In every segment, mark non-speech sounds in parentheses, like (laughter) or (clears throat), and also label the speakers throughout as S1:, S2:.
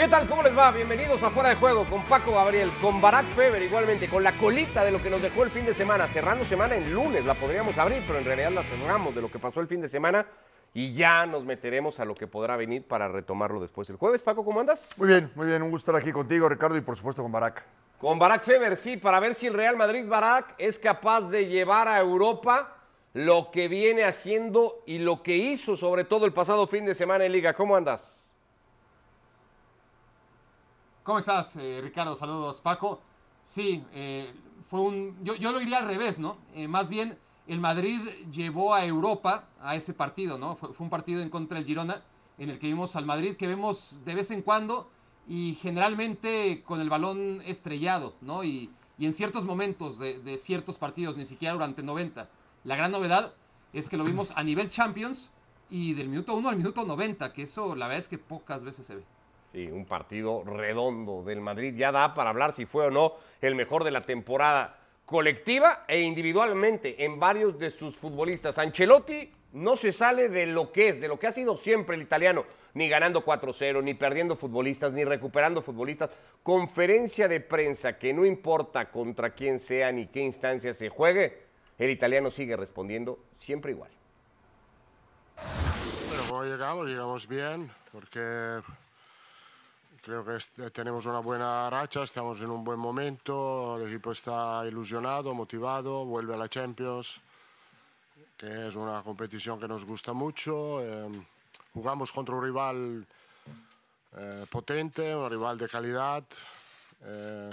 S1: ¿Qué tal? ¿Cómo les va? Bienvenidos a Fuera de Juego con Paco Gabriel, con Barack Feber igualmente, con la colita de lo que nos dejó el fin de semana, cerrando semana en lunes, la podríamos abrir, pero en realidad la cerramos de lo que pasó el fin de semana y ya nos meteremos a lo que podrá venir para retomarlo después el jueves. Paco, ¿cómo andas?
S2: Muy bien, muy bien, un gusto estar aquí contigo, Ricardo, y por supuesto con Barack.
S1: Con Barack Feber, sí, para ver si el Real Madrid Barack es capaz de llevar a Europa lo que viene haciendo y lo que hizo sobre todo el pasado fin de semana en Liga. ¿Cómo andas?
S3: ¿Cómo estás, eh, Ricardo? Saludos, Paco. Sí, eh, fue un. Yo, yo, lo diría al revés, ¿no? Eh, más bien, el Madrid llevó a Europa a ese partido, ¿no? Fue, fue, un partido en contra del Girona, en el que vimos al Madrid, que vemos de vez en cuando y generalmente con el balón estrellado, ¿no? Y, y en ciertos momentos de, de, ciertos partidos, ni siquiera durante 90. La gran novedad es que lo vimos a nivel Champions y del minuto 1 al minuto 90, que eso la verdad es que pocas veces se ve.
S1: Sí, un partido redondo del Madrid. Ya da para hablar si fue o no el mejor de la temporada colectiva e individualmente en varios de sus futbolistas. Ancelotti no se sale de lo que es, de lo que ha sido siempre el italiano, ni ganando 4-0, ni perdiendo futbolistas, ni recuperando futbolistas. Conferencia de prensa que no importa contra quién sea ni qué instancia se juegue, el italiano sigue respondiendo siempre igual.
S4: Bueno, llegamos, llegamos bien, porque Creo que tenemos una buena racha, estamos en un buen momento, el equipo está ilusionado, motivado, vuelve a la Champions, que es una competición que nos gusta mucho. Eh, jugamos contra un rival eh, potente, un rival de calidad, eh,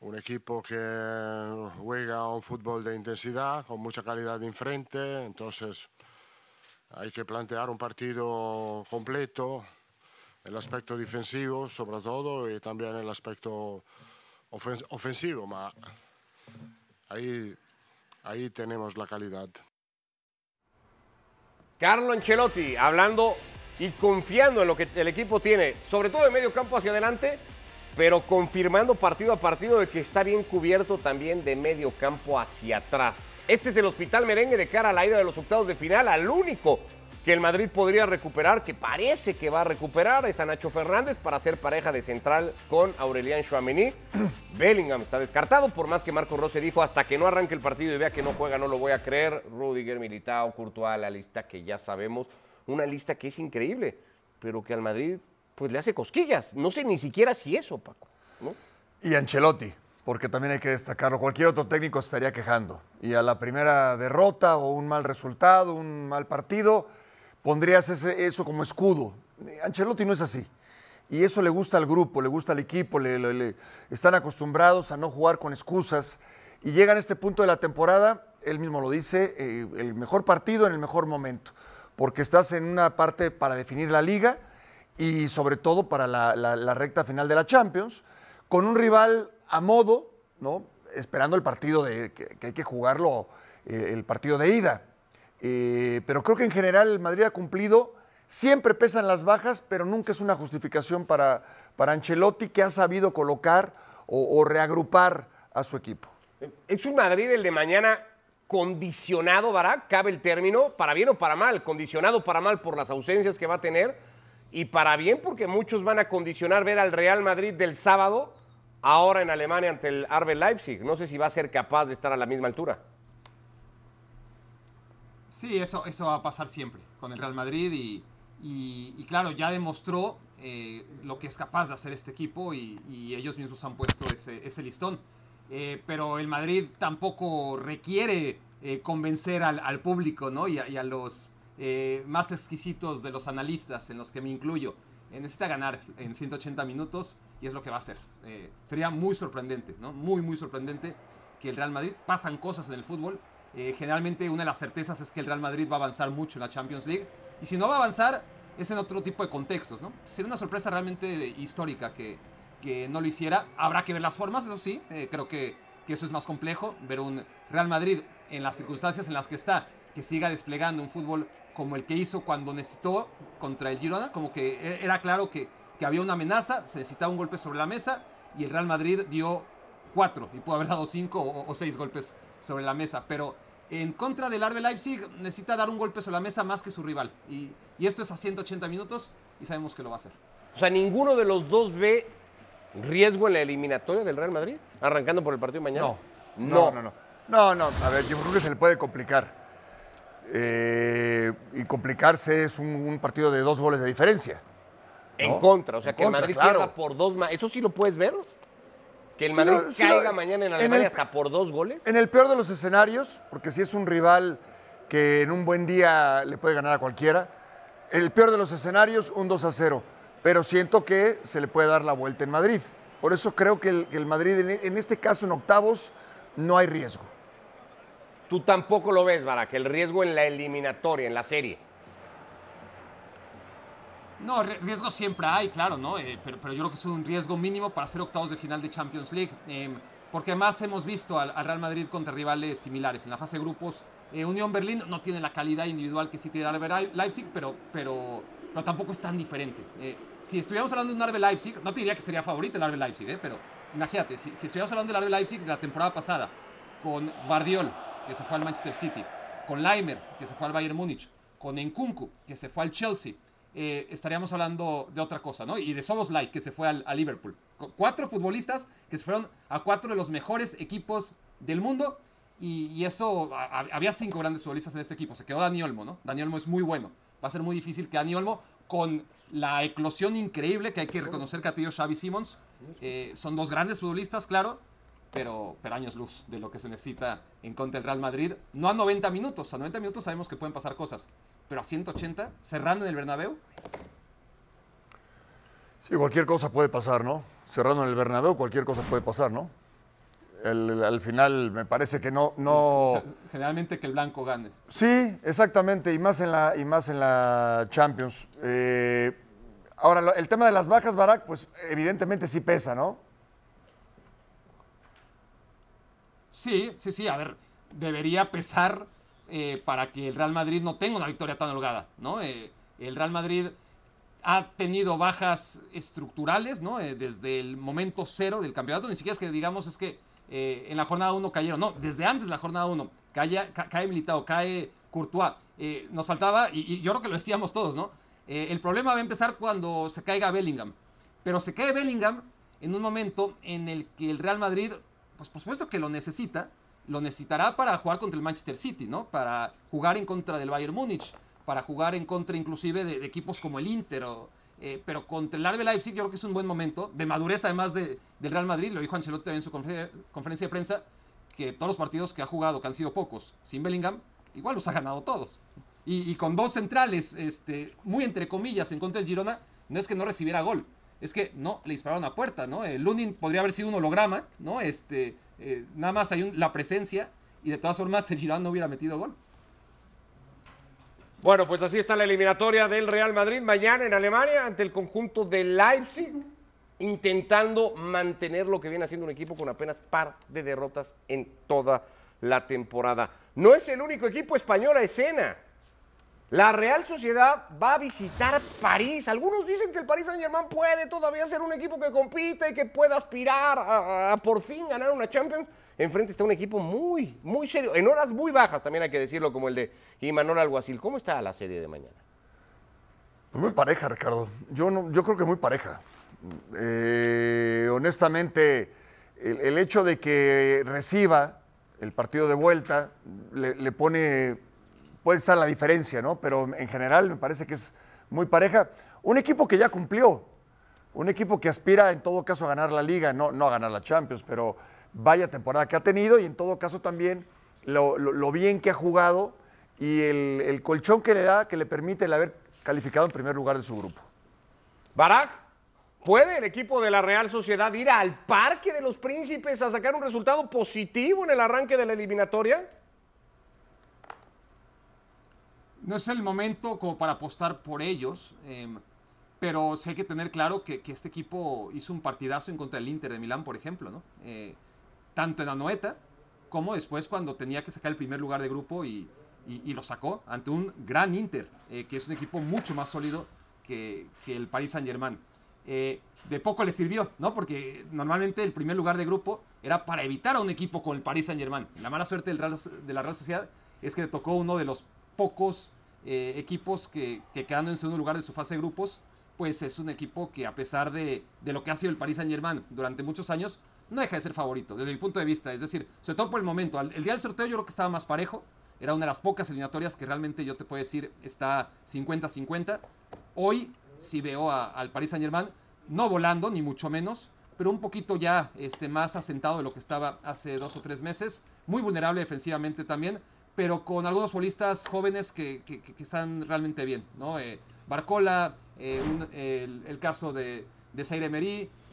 S4: un equipo que juega un fútbol de intensidad, con mucha calidad enfrente, entonces hay que plantear un partido completo el aspecto defensivo sobre todo y también el aspecto ofen ofensivo, ma ahí, ahí tenemos la calidad.
S1: Carlo Ancelotti hablando y confiando en lo que el equipo tiene, sobre todo de medio campo hacia adelante, pero confirmando partido a partido de que está bien cubierto también de medio campo hacia atrás. Este es el hospital merengue de cara a la ida de los octavos de final, al único que el Madrid podría recuperar, que parece que va a recuperar, es a Nacho Fernández para ser pareja de central con Aurelian Chouameni. (clears throat) Bellingham está descartado, por más que Marco Rose dijo, hasta que no arranque el partido y vea que no juega, no lo voy a creer. Rudiger, Militao, Courtois, la lista que ya sabemos, una lista que es increíble, pero que al Madrid pues le hace cosquillas. No sé ni siquiera si eso, Paco. ¿no?
S2: Y Ancelotti, porque también hay que destacarlo. Cualquier otro técnico estaría quejando. Y a la primera derrota o un mal resultado, un mal partido, pondrías eso como escudo. Ancelotti no es así. Y eso le gusta al grupo, le gusta al equipo, le, están acostumbrados a no jugar con excusas. Y llegan a este punto de la temporada, él mismo lo dice, eh, el mejor partido en el mejor momento. Porque estás en una parte para definir la liga y sobre todo para la, recta final de la Champions, con un rival a modo, ¿no? esperando el partido de, que, que hay que jugarlo, eh, el partido de ida. Eh, pero creo que en general el Madrid ha cumplido. Siempre pesan las bajas, pero nunca es una justificación para, para Ancelotti que ha sabido colocar o, reagrupar a su equipo.
S1: Es un Madrid el de mañana condicionado, Barak, cabe el término, para bien o para mal, condicionado para mal por las ausencias que va a tener y para bien porque muchos van a condicionar ver al Real Madrid del sábado ahora en Alemania ante el RB Leipzig. No sé si va a ser capaz de estar a la misma altura.
S3: Sí, eso, eso va a pasar siempre con el Real Madrid y, y, y claro, ya demostró eh, lo que es capaz de hacer este equipo y, y ellos mismos han puesto ese, ese listón. Eh, pero el Madrid tampoco requiere eh, convencer al, al, público ¿no? y, a, y a los eh, más exquisitos de los analistas, en los que me incluyo. necesita ganar en 180 minutos y es lo que va a hacer. sería muy sorprendente, ¿no? muy, muy sorprendente que el Real Madrid. Pasan cosas en el fútbol. Eh, generalmente una de las certezas es que el Real Madrid va a avanzar mucho en la Champions League. Y si no va a avanzar, es en otro tipo de contextos, ¿no? Sería una sorpresa realmente histórica que, que no lo hiciera. Habrá que ver las formas, eso sí. Eh, creo que, que eso es más complejo. Ver un Real Madrid en las circunstancias en las que está, que siga desplegando un fútbol como el que hizo cuando necesitó contra el Girona, como que e-, era claro que, que había una amenaza, se necesitaba un golpe sobre la mesa y el Real Madrid dio cuatro y pudo haber dado cinco o, seis golpes sobre la mesa, pero en contra del Arbe Leipzig necesita dar un golpe sobre la mesa más que su rival y, y esto es a 180 minutos y sabemos que lo va a hacer.
S1: O sea, ninguno de los dos ve riesgo en la eliminatoria del Real Madrid, arrancando por el partido de mañana.
S2: No, no, no, no. No, no, a ver, yo creo que se le puede complicar. Eh, y complicarse es un, partido de dos goles de diferencia.
S1: En contra, o sea, que el Madrid pierda por dos más. ¿Eso sí lo puedes ver? Que el Madrid caiga mañana en Alemania hasta por dos goles.
S2: En el peor de los escenarios, porque si es un rival que en un buen día le puede ganar a cualquiera, el peor de los escenarios, un 2 a 0. Pero siento que se le puede dar la vuelta en Madrid. Por eso creo que el, Madrid, en este caso en octavos, no hay riesgo.
S1: Tú tampoco lo ves, Barak, el riesgo en la eliminatoria, en la serie.
S3: No, riesgo siempre hay, claro, ¿no? Eh, pero, yo creo que es un riesgo mínimo para ser octavos de final de Champions League. Em, porque además hemos visto al, Real Madrid contra rivales similares. En la fase de grupos, eh, Unión Berlín no tiene la calidad individual que sí tiene el Leipzig, pero, pero, pero tampoco es tan diferente. Eh, si estuviéramos hablando de un RB Leipzig, no te diría que sería favorito el RB Leipzig, pero imagínate, si, si estuviéramos hablando del RB Leipzig de la temporada pasada, con Guardiol, que se fue al Manchester City, con Leimer, que se fue al Bayern Múnich, con Nkunku, que se fue al Chelsea, eh, estaríamos hablando de otra cosa, ¿no? Y de Soboslai, que se fue al, a Liverpool. Cuatro futbolistas que se fueron a cuatro de los mejores equipos del mundo. Y, eso, había cinco grandes futbolistas en este equipo. Se quedó Dani Olmo, ¿no? Dani Olmo es muy bueno. Va a ser muy difícil que Dani Olmo, con la eclosión increíble que hay que reconocer que ha tenido Xavi Simons, eh, son dos grandes futbolistas, claro, pero, pero años luz de lo que se necesita en contra del Real Madrid. No a 90 minutos, a 90 minutos sabemos que pueden pasar cosas, pero a 180, cerrando en el Bernabéu.
S2: Sí, cualquier cosa puede pasar, ¿no? Cerrando en el Bernabéu, cualquier cosa puede pasar, ¿no? al final me parece que no... no...
S3: generalmente que el blanco gane.
S2: Sí, exactamente, y más en la, y más en la Champions. Eh, ahora, el tema de las bajas, Barak, pues evidentemente sí pesa, ¿no?
S3: Sí, sí, sí, a ver, debería pesar eh, para que el Real Madrid no tenga una victoria tan holgada, ¿no? Eh, el Real Madrid ha tenido bajas estructurales, ¿no? Eh, desde el momento cero del campeonato, ni siquiera es que digamos es que en la jornada 1 cayeron, no, desde antes de la jornada 1, cae, cae Militao, cae Courtois, nos faltaba, y, y, yo creo que lo decíamos todos, ¿no? el problema va a empezar cuando se caiga Bellingham, pero se cae Bellingham en un momento en el que el Real Madrid pues por supuesto que lo necesita, lo necesitará para jugar contra el Manchester City, ¿no? Para jugar en contra del Bayern Múnich, para jugar en contra inclusive de, equipos como el Inter, eh, pero contra el RB Leipzig yo creo que es un buen momento, de madurez además de, del Real Madrid, lo dijo Ancelotti en su conferencia de prensa, que todos los partidos que ha jugado, que han sido pocos, sin Bellingham, igual los ha ganado todos. Y, con dos centrales, este, muy entre comillas, en contra del Girona, no es que no recibiera gol, es que no, le dispararon a puerta, ¿no? El Lunin podría haber sido un holograma, ¿no? Este, eh, nada más hay la presencia y de todas formas (laughs) el Girón no hubiera metido gol.
S1: Bueno, pues así está la eliminatoria del Real Madrid mañana en Alemania ante el conjunto de Leipzig, intentando mantener lo que viene haciendo un equipo con apenas par de derrotas en toda la temporada. No es el único equipo español a escena. La Real Sociedad va a visitar París. Algunos dicen que el Paris Saint-Germain puede todavía ser un equipo que compite y que pueda aspirar a, por fin ganar una Champions. Enfrente está un equipo muy, muy serio, en horas muy bajas también hay que decirlo, como el de Imanol Alguacil. ¿Cómo está la serie de mañana?
S2: Muy pareja, Ricardo. Yo, no, yo creo que muy pareja. Eh, honestamente, el, hecho de que reciba el partido de vuelta le pone puede estar la diferencia, ¿no? Pero en general me parece que es muy pareja. Un equipo que ya cumplió, un equipo que aspira en todo caso a ganar la liga, no, no a ganar la Champions, pero vaya temporada que ha tenido y en todo caso también lo, bien que ha jugado y el, colchón que le da, que le permite el haber calificado en primer lugar de su grupo.
S1: Barak. ¿Puede el equipo de la Real Sociedad ir al Parque de los Príncipes a sacar un resultado positivo en el arranque de la eliminatoria?
S3: No es el momento como para apostar por ellos, eh, pero sí hay que tener claro que, este equipo hizo un partidazo en contra del Inter de Milán, por ejemplo, ¿no? Eh, tanto en la noeta como después cuando tenía que sacar el primer lugar de grupo y, lo sacó ante un gran Inter, eh, que es un equipo mucho más sólido que, el Paris Saint Germain. Eh, de poco le sirvió, ¿no? Porque normalmente el primer lugar de grupo era para evitar a un equipo con el Paris Saint Germain. La mala suerte del Real, de la Real Sociedad es que le tocó uno de los pocos eh, equipos que, que, quedando en segundo lugar de su fase de grupos, pues es un equipo que a pesar de, de, lo que ha sido el Paris Saint Germain durante muchos años, no deja de ser favorito, desde mi punto de vista. Es decir, sobre todo por el momento. El día del sorteo yo creo que estaba más parejo. Era una de las pocas eliminatorias que realmente yo te puedo decir está 50-50. Hoy sí veo a, al Paris Saint Germain no volando, ni mucho menos, pero un poquito ya este, más asentado de lo que estaba hace dos o tres meses. Muy vulnerable defensivamente también, pero con algunos futbolistas jóvenes que, que, están realmente bien. ¿no? Eh, Barcola, eh, el, caso de, de Zaire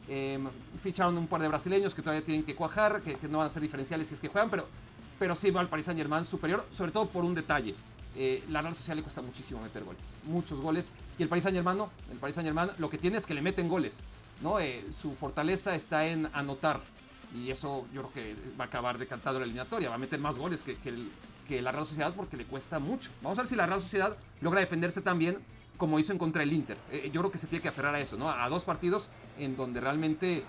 S3: eh, ficharon un par de brasileños que todavía tienen que cuajar, que, no van a ser diferenciales si es que juegan, pero, pero sí va al Paris Saint Germain superior, sobre todo por un detalle. Eh, la Real Social le cuesta muchísimo meter goles, muchos goles. Y el Paris Saint Germain el Paris Saint Germain lo que tiene es que le meten goles, ¿no? Su fortaleza está en anotar. Y eso yo creo que va a acabar decantando la eliminatoria, va a meter más goles que, que, el, que, la Real Sociedad porque le cuesta mucho. Vamos a ver si la Real Sociedad logra defenderse también como hizo en contra del Inter. Eh, yo creo que se tiene que aferrar a eso, ¿no? A dos partidos en donde realmente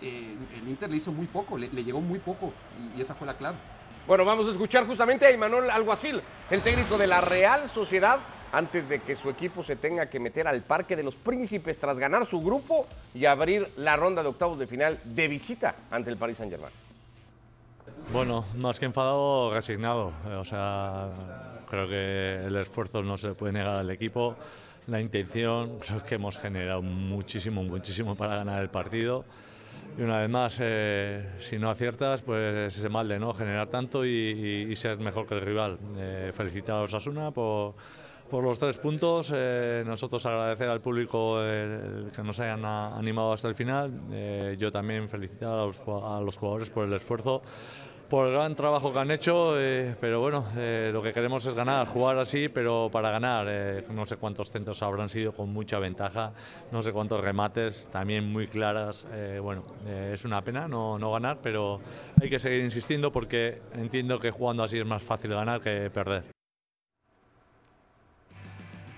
S3: eh, el Inter le hizo muy poco, le, le llegó muy poco y, y esa fue la clave.
S1: Bueno, vamos a escuchar justamente a Imanol Alguacil, el técnico de la Real Sociedad, antes de que su equipo se tenga que meter al Parque de los Príncipes tras ganar su grupo y abrir la ronda de octavos de final de visita ante el Paris Saint-Germain.
S5: Bueno, más que enfadado, resignado. O sea, creo que el esfuerzo no se puede negar al equipo. La intención, creo que hemos generado muchísimo, muchísimo para ganar el partido y una vez más, eh, si no aciertas, pues ese mal de no generar tanto y, ser mejor que el rival. Eh, felicitar a Osasuna por, por los tres puntos. Eh, nosotros agradecer al público que nos hayan animado hasta el final. Eh, yo también felicitar a los, jugadores por el esfuerzo. Por el gran trabajo que han hecho, eh, pero bueno, lo que queremos es ganar, jugar así, pero para ganar. no sé cuántos centros habrán sido con mucha ventaja, no sé cuántos remates, también muy claras. bueno, es una pena no, no ganar, pero hay que seguir insistiendo porque entiendo que jugando así es más fácil ganar que perder.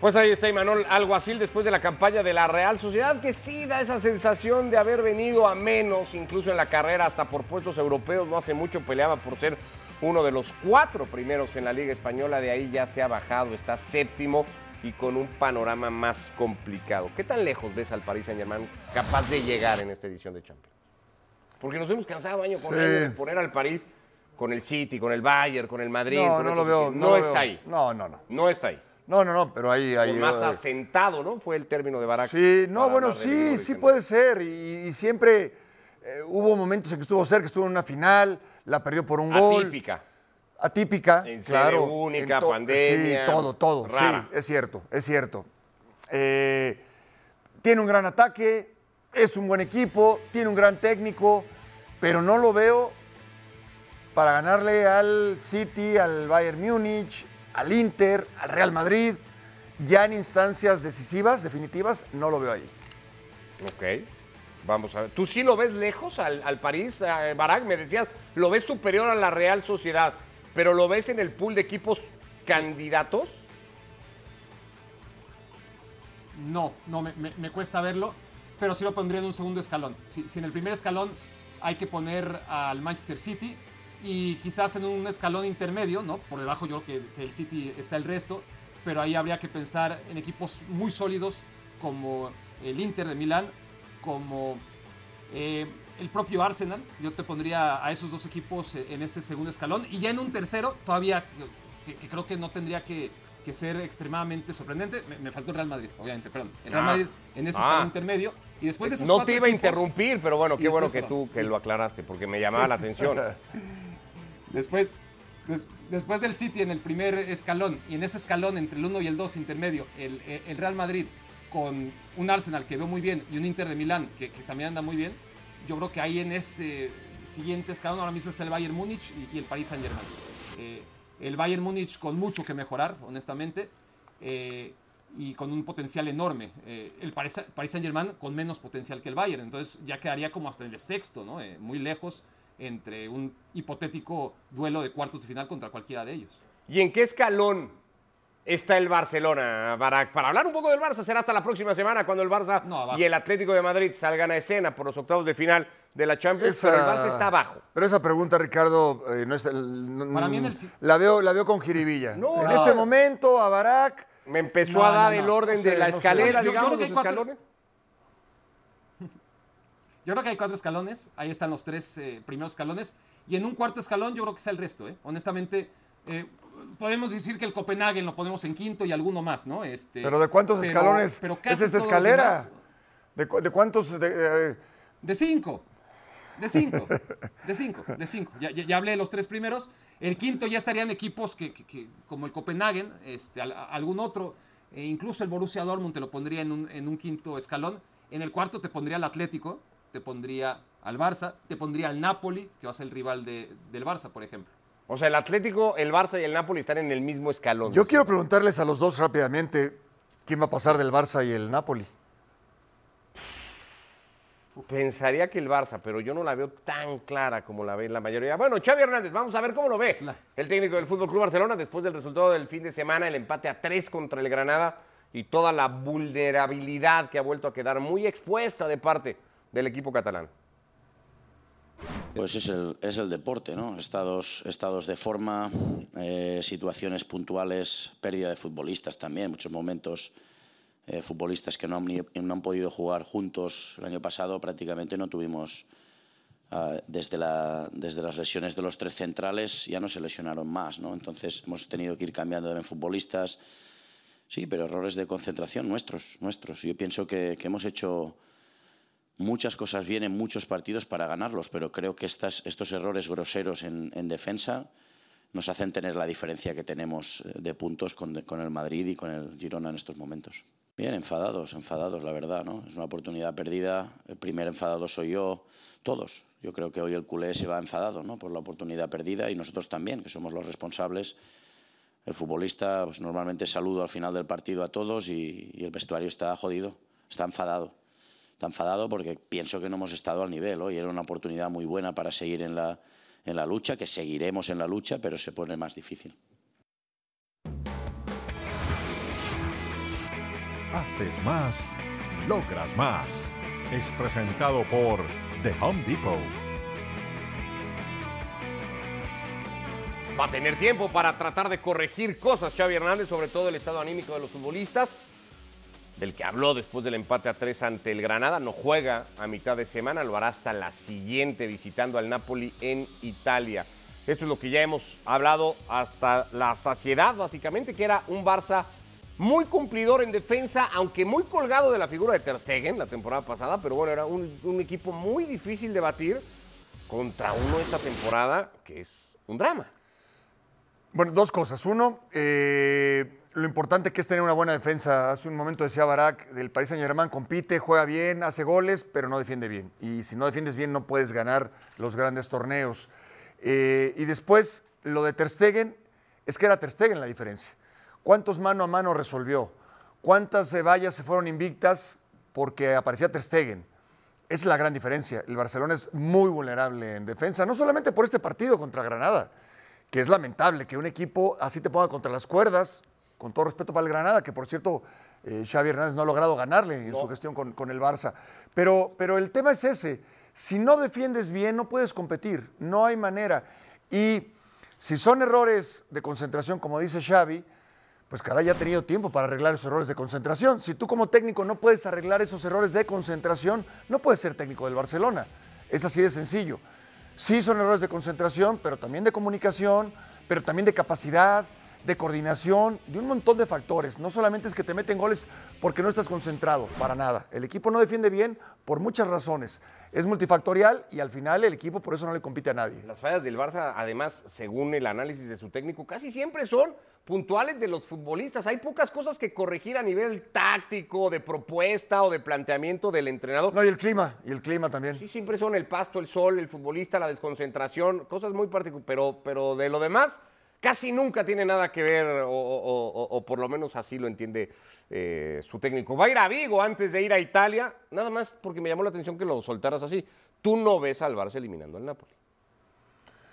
S1: Pues ahí está Imanol Alguacil después de la campaña de la Real Sociedad, que sí da esa sensación de haber venido a menos, incluso en la carrera, hasta por puestos europeos. No hace mucho peleaba por ser uno de los cuatro primeros en la Liga Española. De ahí ya se ha bajado, está séptimo y con un panorama más complicado. ¿Qué tan lejos ves al Paris Saint-Germain capaz de llegar en esta edición de Champions? Porque nos hemos cansado año con sí. año de poner al París con el City, con el Bayern, con el Madrid.
S2: No,
S1: con
S2: no lo veo.
S1: No,
S2: no lo
S1: está
S2: veo.
S1: ahí.
S2: No, no, no.
S1: No está ahí.
S2: No, no, no, pero ahí... ahí
S1: más eh, asentado, ¿no? Fue el término de Barack.
S2: Sí, no, bueno, sí, sí puede ser. Y, y siempre eh, hubo momentos en que estuvo cerca, estuvo en una final, la perdió por un gol.
S1: Atípica.
S2: Atípica,
S1: en
S2: claro.
S1: única,
S2: to
S1: pandemia.
S2: Sí, todo, todo.
S1: Rara.
S2: Sí, es cierto, es cierto. Eh, tiene un gran ataque, es un buen equipo, tiene un gran técnico, pero no lo veo para ganarle al City, al Bayern Múnich, al Inter, al Real Madrid, ya en instancias decisivas, definitivas, no lo veo ahí.
S1: Ok, vamos a ver. ¿Tú sí lo ves lejos al, al París, a Barak? Me decías, lo ves superior a la Real Sociedad, pero ¿lo ves en el pool de equipos sí. candidatos?
S3: No, no, me, me, me, cuesta verlo, pero sí lo pondría en un segundo escalón. Si, si en el primer escalón hay que poner al Manchester City, y quizás en un escalón intermedio, ¿no? Por debajo yo creo que, que, el City está el resto, pero ahí habría que pensar en equipos muy sólidos como el Inter de Milán, como eh, el propio Arsenal. Yo te pondría a esos dos equipos en ese segundo escalón y ya en un tercero todavía que, que creo que no tendría que, que ser extremadamente sorprendente. Me, me, faltó el Real Madrid, obviamente, perdón. El Real Madrid en ese ah. escalón intermedio. Y después de esos
S1: no te iba
S3: equipos,
S1: a interrumpir, pero bueno, qué bueno que tú que lo aclaraste, porque me llamaba sí, la atención. Sí, (laughs)
S3: Después, des, después del City en el primer escalón y en ese escalón entre el 1 y el 2 intermedio, el, el, Real Madrid con un Arsenal que veo muy bien y un Inter de Milán que, que también anda muy bien, yo creo que ahí en ese siguiente escalón ahora mismo está el Bayern Múnich y, y el Paris Saint Germain. Eh, el Bayern Múnich con mucho que mejorar, honestamente, eh, y con un potencial enorme. Eh, el Paris, Paris Saint Germain con menos potencial que el Bayern, entonces ya quedaría como hasta en el sexto, ¿no? Eh, muy lejos entre un hipotético duelo de cuartos de final contra cualquiera de ellos.
S1: ¿Y en qué escalón está el Barcelona, Barak? Para hablar un poco del Barça, será hasta la próxima semana cuando el Barça
S3: No,
S1: y el Atlético de Madrid salgan a escena por los octavos de final de la Champions,
S2: Esa-
S1: pero el Barça está abajo.
S2: Pero esa pregunta, Ricardo, eh, no es el-
S3: Para mí en el
S2: la, veo, la veo con jiribilla.
S1: No,
S2: en
S1: no.
S2: este momento, a Barak,
S1: Me empezó
S3: No,
S1: a dar
S3: no, no.
S1: el orden de la escalera,
S3: Yo- yo
S1: digamos,
S3: creo que
S1: los
S3: cuatro-
S1: escalones.
S3: Yo creo que hay cuatro escalones, ahí están los tres eh, primeros escalones, y en un cuarto escalón yo creo que está el resto. ¿eh? Honestamente, eh, podemos decir que el Copenhagen lo ponemos en quinto y alguno más, ¿no? Este,
S2: ¿pero de cuántos
S3: pero-
S2: escalones
S3: pero
S2: es esta escalera? ¿De, cu- de cuántos? de, eh,
S3: De cinco. De cinco. De cinco. De cinco. Ya, ya- ya hablé de los tres primeros. El quinto ya estarían equipos que, que- que- como el Copenhagen, este, al- algún otro. e incluso el Borussia Dortmund te lo pondría en un, en un quinto escalón. En el cuarto te pondría al Atlético, te pondría al Barça, te pondría al Napoli, que va a ser el rival de- del Barça, por ejemplo.
S1: O sea, el Atlético, el Barça y el Napoli están en el mismo escalón.
S2: yo quiero preguntarles a los dos rápidamente quién va a pasar del Barça y el Napoli.
S1: Pensaría que el Barça, pero yo no la veo tan clara como la ve la mayoría. Bueno, Xavi Hernández, vamos a ver cómo lo ves. El técnico del Fútbol Club Barcelona, después del resultado del fin de semana, el empate a tres contra el Granada y toda la vulnerabilidad que ha vuelto a quedar muy expuesta de parte del equipo catalán.
S6: Pues es el, es el deporte, ¿no? Estados, estados de forma, eh, situaciones puntuales, pérdida de futbolistas también, muchos momentos eh, futbolistas que no han, no han podido jugar juntos. El año pasado prácticamente no tuvimos, ah, desde, la, desde las lesiones de los tres centrales, ya no se lesionaron más, ¿no? Entonces hemos tenido que ir cambiando de futbolistas. Sí, pero errores de concentración nuestros, nuestros. Yo pienso que hemos hecho muchas cosas bien en muchos partidos para ganarlos, pero creo que estos errores groseros en, en defensa nos hacen tener la diferencia que tenemos eh, de puntos con, con el Madrid y con el Girona en estos momentos. Bien, enfadados, enfadados, la verdad, ¿no? Es una oportunidad perdida. El primer enfadado soy yo, todos. Yo creo que hoy el culé se va enfadado, ¿no? Por la oportunidad perdida y nosotros también, que somos los responsables. El futbolista, pues normalmente saludo al final del partido a todos y, y el vestuario está jodido, está enfadado. Está enfadado porque pienso que no hemos estado al nivel. Hoy era una oportunidad muy buena para seguir en la, en la lucha, que seguiremos en la lucha, pero se pone más difícil.
S7: Haces más, logras más. Es presentado por The Home Depot.
S1: Va a tener tiempo para tratar de corregir cosas Xavi Hernández, sobre todo el estado anímico de los futbolistas, del que habló después del empate a tres ante el Granada. No juega a mitad de semana, lo hará hasta la siguiente visitando al Napoli en Italia. Esto es lo que ya hemos hablado hasta la saciedad, básicamente, que era un Barça muy cumplidor en defensa, aunque muy colgado de la figura de Ter Stegen la temporada pasada, pero bueno, era un, un equipo muy difícil de batir contra uno esta temporada que es un drama.
S2: Bueno, dos cosas. Uno, eh, lo importante que es tener una buena defensa. Hace un momento decía Barak, del Paris Saint Germain compite, juega bien, hace goles, pero no defiende bien. Y si no defiendes bien, no puedes ganar los grandes torneos. Eh, y después, lo de Ter Stegen, es que era Ter Stegen la diferencia. ¿Cuántos mano a mano resolvió? ¿Cuántas vallas se fueron invictas porque aparecía Ter Stegen? Esa es la gran diferencia. El Barcelona es muy vulnerable en defensa, no solamente por este partido contra Granada, que es lamentable que un equipo así te ponga contra las cuerdas, con todo respeto para el Granada, que por cierto eh, Xavi Hernández no ha logrado ganarle en su gestión con, con el Barça. Pero, pero el tema es ese, si no defiendes bien no puedes competir, no hay manera. Y si son errores de concentración, como dice Xavi, pues caray, ya ha tenido tiempo para arreglar esos errores de concentración. Si tú como técnico no puedes arreglar esos errores de concentración, no puedes ser técnico del Barcelona. Es así de sencillo. Sí son errores de concentración, pero también de comunicación, pero también de capacidad. De coordinación, de un montón de factores. No solamente es que te meten goles porque no estás concentrado, para nada. El equipo no defiende bien por muchas razones. Es multifactorial y al final el equipo por eso no le compite a nadie.
S1: Las fallas del Barça, además, según el análisis de su técnico, casi siempre son puntuales de los futbolistas. Hay pocas cosas que corregir a nivel táctico, de propuesta o de planteamiento del entrenador.
S2: No, y el clima, y el clima también.
S1: Sí, siempre son el pasto, el sol, el futbolista, la desconcentración, cosas muy particulares. Pero, pero de lo demás, casi nunca tiene nada que ver, o, o- o- o por lo menos así lo entiende eh, su técnico. Va a ir a Vigo antes de ir a Italia, nada más porque me llamó la atención que lo soltaras así. Tú no ves al Barça eliminando al Napoli.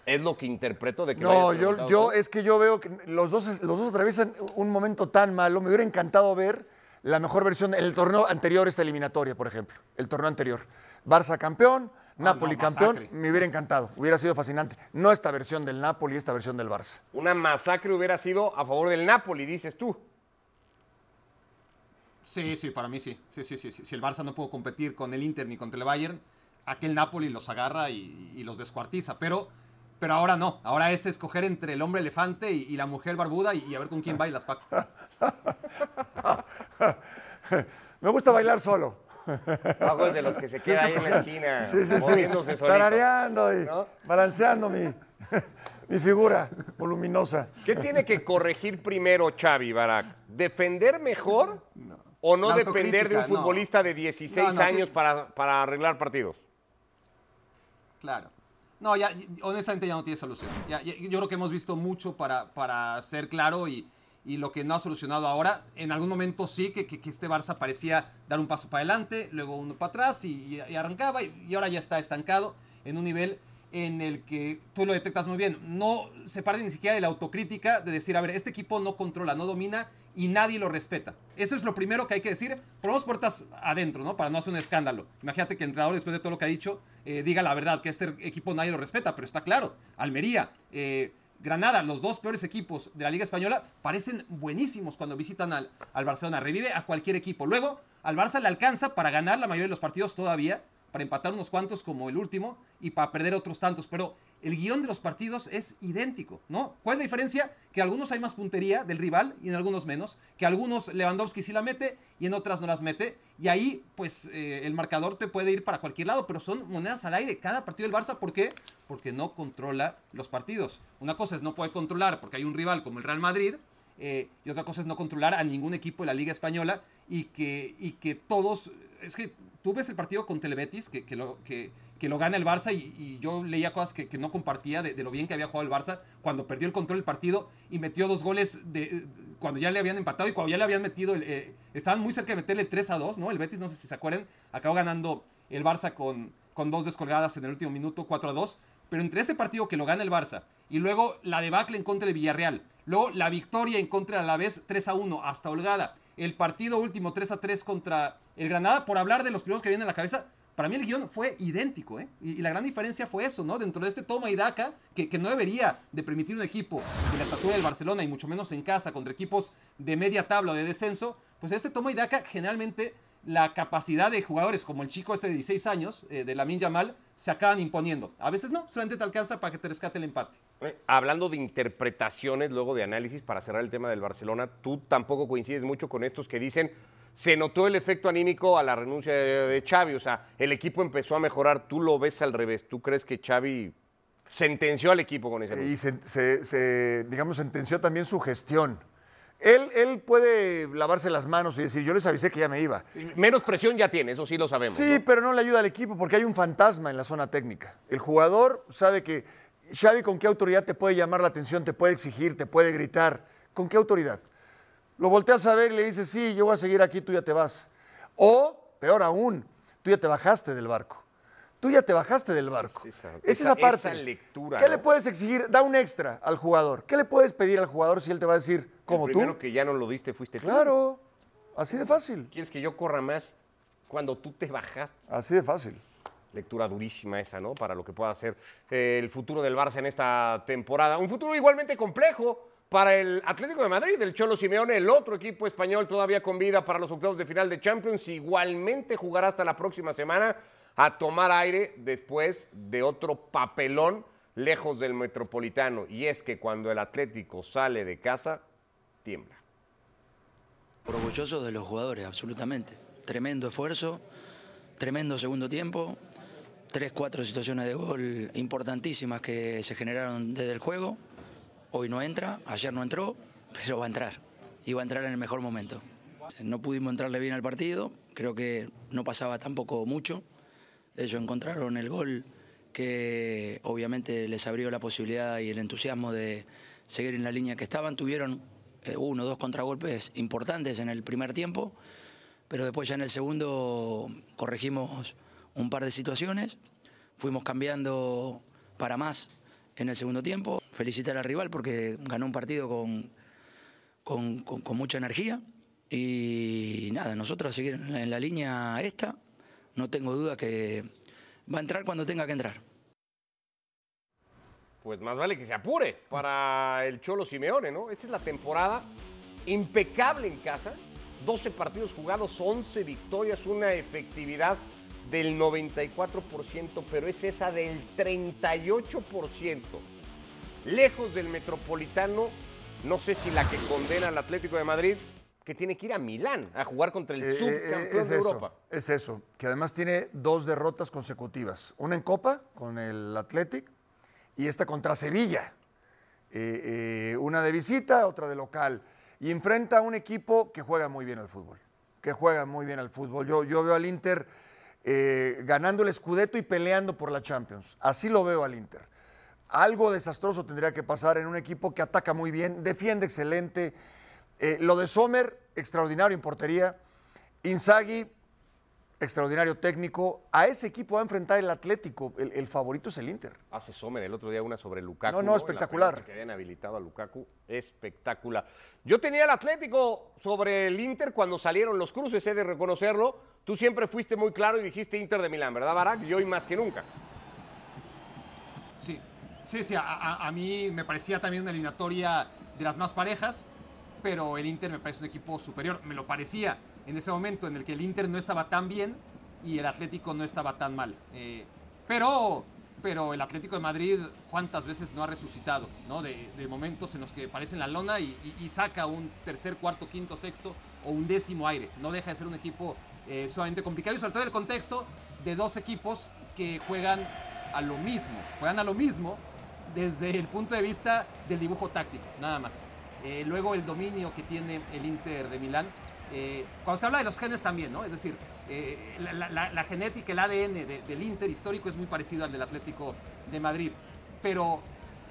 S1: Es lo que interpreto de que
S2: No, yo, yo
S1: tú.
S2: es que yo veo que los dos, los dos atraviesan un momento tan malo. Me hubiera encantado ver la mejor versión, el torneo anterior, esta eliminatoria, por ejemplo. El torneo anterior. Barça campeón, Napoli
S3: no,
S2: campeón.
S3: masacre.
S2: Me hubiera encantado, hubiera sido fascinante. No esta versión del Napoli, esta versión del Barça.
S1: Una masacre hubiera sido a favor del Napoli, dices tú.
S3: Sí, sí, para mí sí. Sí, sí, sí. sí. Si el Barça no pudo competir con el Inter ni contra el Bayern, aquel Napoli los agarra y, y los descuartiza. Pero, pero ahora no. Ahora es escoger entre el hombre elefante y, y la mujer barbuda y, y a ver con quién bailas, Paco. (laughs)
S2: Me gusta bailar solo. (laughs)
S1: Es de los que se queda ahí en la esquina, (laughs)
S2: Sí, sí, sí.
S1: moviéndose solito.
S2: Tarareando y
S1: ¿No?
S2: balanceando mi, (laughs) mi figura voluminosa.
S1: ¿Qué tiene que corregir primero Xavi Barak? ¿Defender mejor o no depender de un
S3: no.
S1: futbolista de 16
S3: No, no,
S1: años para, para arreglar partidos?
S3: Claro. No, ya, honestamente ya no tiene solución. Ya- ya- yo creo que hemos visto mucho para, para ser claro y, y lo que no ha solucionado ahora, en algún momento sí que, que- que este Barça parecía dar un paso para adelante, luego uno para atrás y, y- arrancaba y, y ahora ya está estancado en un nivel en el que tú lo detectas muy bien. No se parte ni siquiera de la autocrítica de decir, a ver, este equipo no controla, no domina y nadie lo respeta. Eso es lo primero que hay que decir. Ponemos puertas adentro, ¿no? Para no hacer un escándalo. Imagínate que el entrenador, después de todo lo que ha dicho, eh, diga la verdad, que este equipo nadie lo respeta, pero está claro. Almería, eh, Granada, los dos peores equipos de la Liga Española, parecen buenísimos cuando visitan al, al Barcelona. Revive a cualquier equipo. Luego, al Barça le alcanza para ganar la mayoría de los partidos todavía, para empatar unos cuantos como el último y para perder otros tantos. Pero el guion de los partidos es idéntico, ¿no? ¿Cuál es la diferencia? Que algunos hay más puntería del rival y en algunos menos, que algunos Lewandowski sí la mete y en otras no las mete. Y ahí, pues, eh, el marcador te puede ir para cualquier lado, pero son monedas al aire cada partido del Barça. ¿Por qué? Porque no controla los partidos. Una cosa es no poder controlar porque hay un rival como el Real Madrid, eh, y otra cosa es no controlar a ningún equipo de la Liga Española y que, y que todos. Es que tú ves el partido con Telebetis, que, que, lo, que, que lo gana el Barça, y, yo leía cosas que, no compartía de, lo bien que había jugado el Barça cuando perdió el control del partido y metió dos goles de, cuando ya le habían empatado y cuando ya le habían metido. El, eh, estaban muy cerca de meterle 3 a 2, ¿no? El Betis, no sé si se acuerdan, acabó ganando el Barça con, con dos descolgadas en el último minuto, 4 a 2. Pero entre ese partido que lo gana el Barça y luego la debacle en contra del Villarreal, luego la victoria en contra de la vez 3 a 1 hasta holgada, el partido último 3 a 3 contra el Granada, por hablar de los primeros que vienen a la cabeza, para mí el guion fue idéntico, ¿eh? Y, y, la gran diferencia fue eso, ¿no? Dentro de este toma y daca, que, que no debería de permitir un equipo de la estatura del Barcelona y mucho menos en casa contra equipos de media tabla o de descenso, pues este toma y daca generalmente la capacidad de jugadores como el chico este de 16 años, eh, de Lamin Yamal, se acaban imponiendo. A veces no, solamente te alcanza para que te rescate el empate.
S1: Eh, hablando de interpretaciones, luego de análisis, para cerrar el tema del Barcelona, tú tampoco coincides mucho con estos que dicen se notó el efecto anímico a la renuncia de, de Xavi, o sea, el equipo empezó a mejorar, tú lo ves al revés, tú crees que Xavi sentenció al equipo con ese
S2: Y se, se, se, digamos, sentenció también su gestión. Él, él, puede lavarse las manos y decir, yo les avisé que ya me iba.
S1: Menos presión ya tiene, eso sí lo sabemos.
S2: Sí,
S1: ¿no?
S2: pero no le ayuda al equipo porque hay un fantasma en la zona técnica. El jugador sabe que Xavi con qué autoridad te puede llamar la atención, te puede exigir, te puede gritar. ¿Con qué autoridad? Lo volteas a ver y le dices, sí, yo voy a seguir aquí, tú ya te vas. O, peor aún, tú ya te bajaste del barco. Tú ya te bajaste del barco. Es esa, es esa parte.
S1: Esa lectura,
S2: ¿Qué
S1: ¿no?
S2: le puedes exigir? Da un extra al jugador. ¿Qué le puedes pedir al jugador si él te va a decir, como tú?
S1: primero que ya no lo diste fuiste tú.
S2: Claro, así de fácil.
S1: ¿Quieres que yo corra más cuando tú te bajaste?
S2: Así de fácil.
S1: Lectura durísima esa, ¿no? Para lo que pueda ser eh, el futuro del Barça en esta temporada. Un futuro igualmente complejo para el Atlético de Madrid, el Cholo Simeone, el otro equipo español todavía con vida para los octavos de final de Champions. Igualmente jugará hasta la próxima semana a tomar aire después de otro papelón lejos del Metropolitano, y es que cuando el Atlético sale de casa, tiembla.
S8: Orgulloso de los jugadores, absolutamente. Tremendo esfuerzo, tremendo segundo tiempo, tres, cuatro situaciones de gol importantísimas que se generaron desde el juego. Hoy no entra, ayer no entró, pero va a entrar. Y va a entrar en el mejor momento. No pudimos entrarle bien al partido, creo que no pasaba tampoco mucho. Ellos encontraron el gol que obviamente les abrió la posibilidad y el entusiasmo de seguir en la línea que estaban. Tuvieron eh, uno o dos contragolpes importantes en el primer tiempo, pero después ya en el segundo corregimos un par de situaciones, fuimos cambiando para más en el segundo tiempo. Felicitar al rival porque ganó un partido con, con, con mucha energía y nada, nosotros seguir en la línea esta, no tengo duda que va a entrar cuando tenga que entrar.
S1: Pues más vale que se apure para el Cholo Simeone, ¿no? Esta es la temporada impecable en casa. 12 partidos jugados, 11 victorias, una efectividad del 94%, pero es esa del 38%. Lejos del Metropolitano, no sé si la que condena al Atlético de Madrid, que tiene que ir a Milán a jugar contra el
S2: Eh, eh,
S1: subcampeón
S2: es
S1: de
S2: eso,
S1: Europa.
S2: Es eso, que además tiene dos derrotas consecutivas. Una en Copa con el Athletic y esta contra Sevilla. Eh, eh, una de visita, otra de local. Y enfrenta a un equipo que juega muy bien al fútbol. Que juega muy bien al fútbol. Yo, yo veo al Inter ganando el Scudetto y peleando por la Champions. Así lo veo al Inter. Algo desastroso tendría que pasar en un equipo que ataca muy bien, defiende excelente. Eh, lo de Sommer, extraordinario en portería. Inzaghi, extraordinario técnico. A ese equipo va a enfrentar el Atlético. El, el favorito es el Inter.
S1: Hace Sommer el otro día una sobre Lukaku.
S2: No, no,
S1: La
S2: espectacular.
S1: que habían habilitado a Lukaku, espectacular. Yo tenía el Atlético sobre el Inter cuando salieron los cruces, he de reconocerlo. Tú siempre fuiste muy claro y dijiste Inter de Milán, ¿verdad, Barak? Y hoy más que nunca.
S3: Sí, sí, sí. A, a- a mí me parecía también una eliminatoria de las más parejas, pero el Inter me parece un equipo superior. Me lo parecía en ese momento en el que el Inter no estaba tan bien y el Atlético no estaba tan mal. Eh, pero, pero el Atlético de Madrid, ¿cuántas veces no ha resucitado? ¿no? De, momentos en los que aparece en la lona y, y- y saca un tercer, cuarto, quinto, sexto o un décimo aire. No deja de ser un equipo eh, sumamente complicado y sobre todo en el contexto de dos equipos que juegan a lo mismo, juegan a lo mismo desde el punto de vista del dibujo táctico, nada más. Eh, luego el dominio que tiene el Inter de Milán. eh, cuando se habla de los genes también, ¿no? Es decir, eh, la, la- la- genética, el ADN de- del Inter histórico es muy parecido al del Atlético de Madrid. Pero,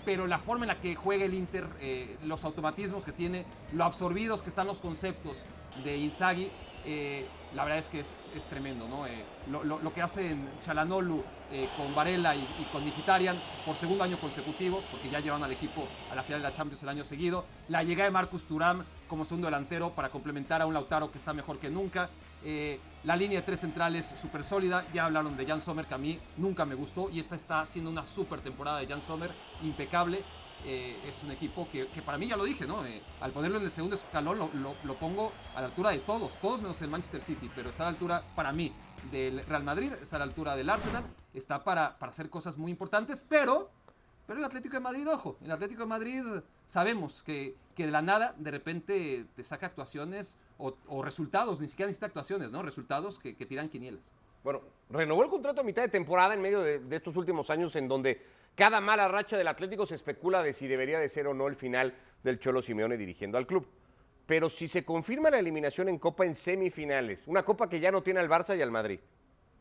S3: pero la forma en la que juega el Inter, eh, los automatismos que tiene, lo absorbidos que están los conceptos de Inzaghi, eh, la verdad es que es, es tremendo, ¿no? Eh, lo, lo- lo que hacen Chalanolu eh, con Varela y, con Mkhitaryan por segundo año consecutivo, porque ya llevan al equipo a la final de la Champions el año seguido. La llegada de Marcus Thuram como segundo delantero para complementar a un Lautaro que está mejor que nunca. Eh, la línea de tres centrales súper sólida. Ya hablaron de Jan Sommer, que a mí nunca me gustó. Y esta está haciendo una súper temporada de Jan Sommer, impecable. Eh, es un equipo que, que para mí, ya lo dije, ¿no? Eh, al ponerlo en el segundo escalón lo, lo- pongo a la altura de todos, todos menos el Manchester City, pero está a la altura, para mí, del Real Madrid, está a la altura del Arsenal, está para, para hacer cosas muy importantes, pero, pero el Atlético de Madrid, ojo, el Atlético de Madrid sabemos que, que de la nada, de repente, te saca actuaciones o, resultados, ni siquiera necesita actuaciones, ¿no? Resultados que, tiran quinielas.
S1: Bueno, renovó el contrato a mitad de temporada en medio de estos últimos años en donde cada mala racha del Atlético se especula de si debería de ser o no el final del Cholo Simeone dirigiendo al club. Pero si se confirma la eliminación en Copa en semifinales, una Copa que ya no tiene al Barça y al Madrid,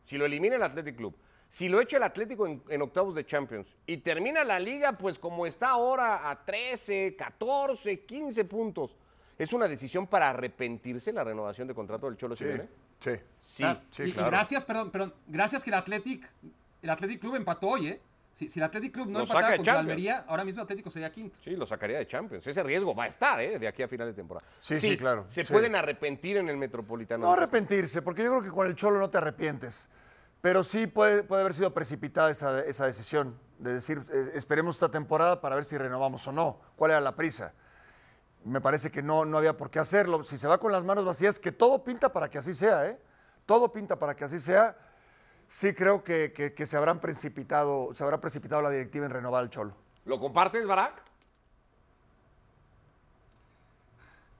S1: si lo elimina el Athletic Club, si lo echa el Atlético en, en octavos de Champions y termina la liga pues como está ahora a 13, 14, 15 puntos, ¿es una decisión para arrepentirse la renovación de contrato del Cholo Simeone?
S2: Sí.
S1: Sí.
S3: Ah,
S2: sí,
S3: y, y
S2: claro.
S3: gracias, perdón, perdón, gracias que el Athletic, el Athletic Club empató hoy, ¿eh? Si, si el Athletic Club no
S1: Lo de
S3: contra
S1: Champions.
S3: Almería, ahora mismo el Atlético sería quinto.
S1: Sí, lo sacaría de Champions. Ese riesgo va a estar, ¿eh? De aquí a final de temporada.
S2: Sí, sí, claro,
S1: Se
S2: sí.
S1: pueden arrepentir en el Metropolitano.
S2: No arrepentirse, porque yo creo que con el Cholo no te arrepientes. Pero sí puede, puede haber sido precipitada esa, esa decisión de decir, eh, esperemos esta temporada para ver si renovamos o no. ¿Cuál era la prisa? Me parece que no, no había por qué hacerlo. Si se va con las manos vacías, que todo pinta para que así sea, ¿eh? Todo pinta para que así sea. Sí creo que, que- que se habrán precipitado, se habrá precipitado la directiva en renovar al Cholo.
S1: ¿Lo compartes, Barak?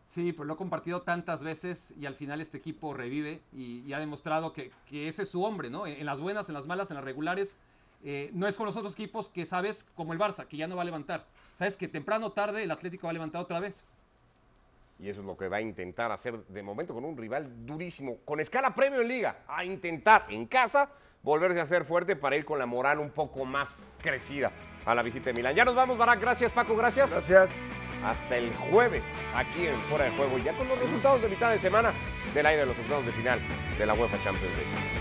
S3: Sí, pero lo he compartido tantas veces y al final este equipo revive y, y ha demostrado que, que ese es su hombre, ¿no? En, en las buenas, en las malas, en las regulares. eh, no es con los otros equipos que sabes, como el Barça, que ya no va a levantar. Sabes que temprano o tarde el Atlético va a levantar otra vez.
S1: Y eso es lo que va a intentar hacer de momento con un rival durísimo, con escala premio en liga, a intentar en casa volverse a hacer fuerte para ir con la moral un poco más crecida a la visita de Milán. Ya nos vamos, Barak. Gracias, Paco. Gracias.
S2: Gracias.
S1: Hasta el jueves, aquí en Fuera de Juego, ya con los resultados de mitad de semana del aire de los octavos de final de la UEFA Champions League.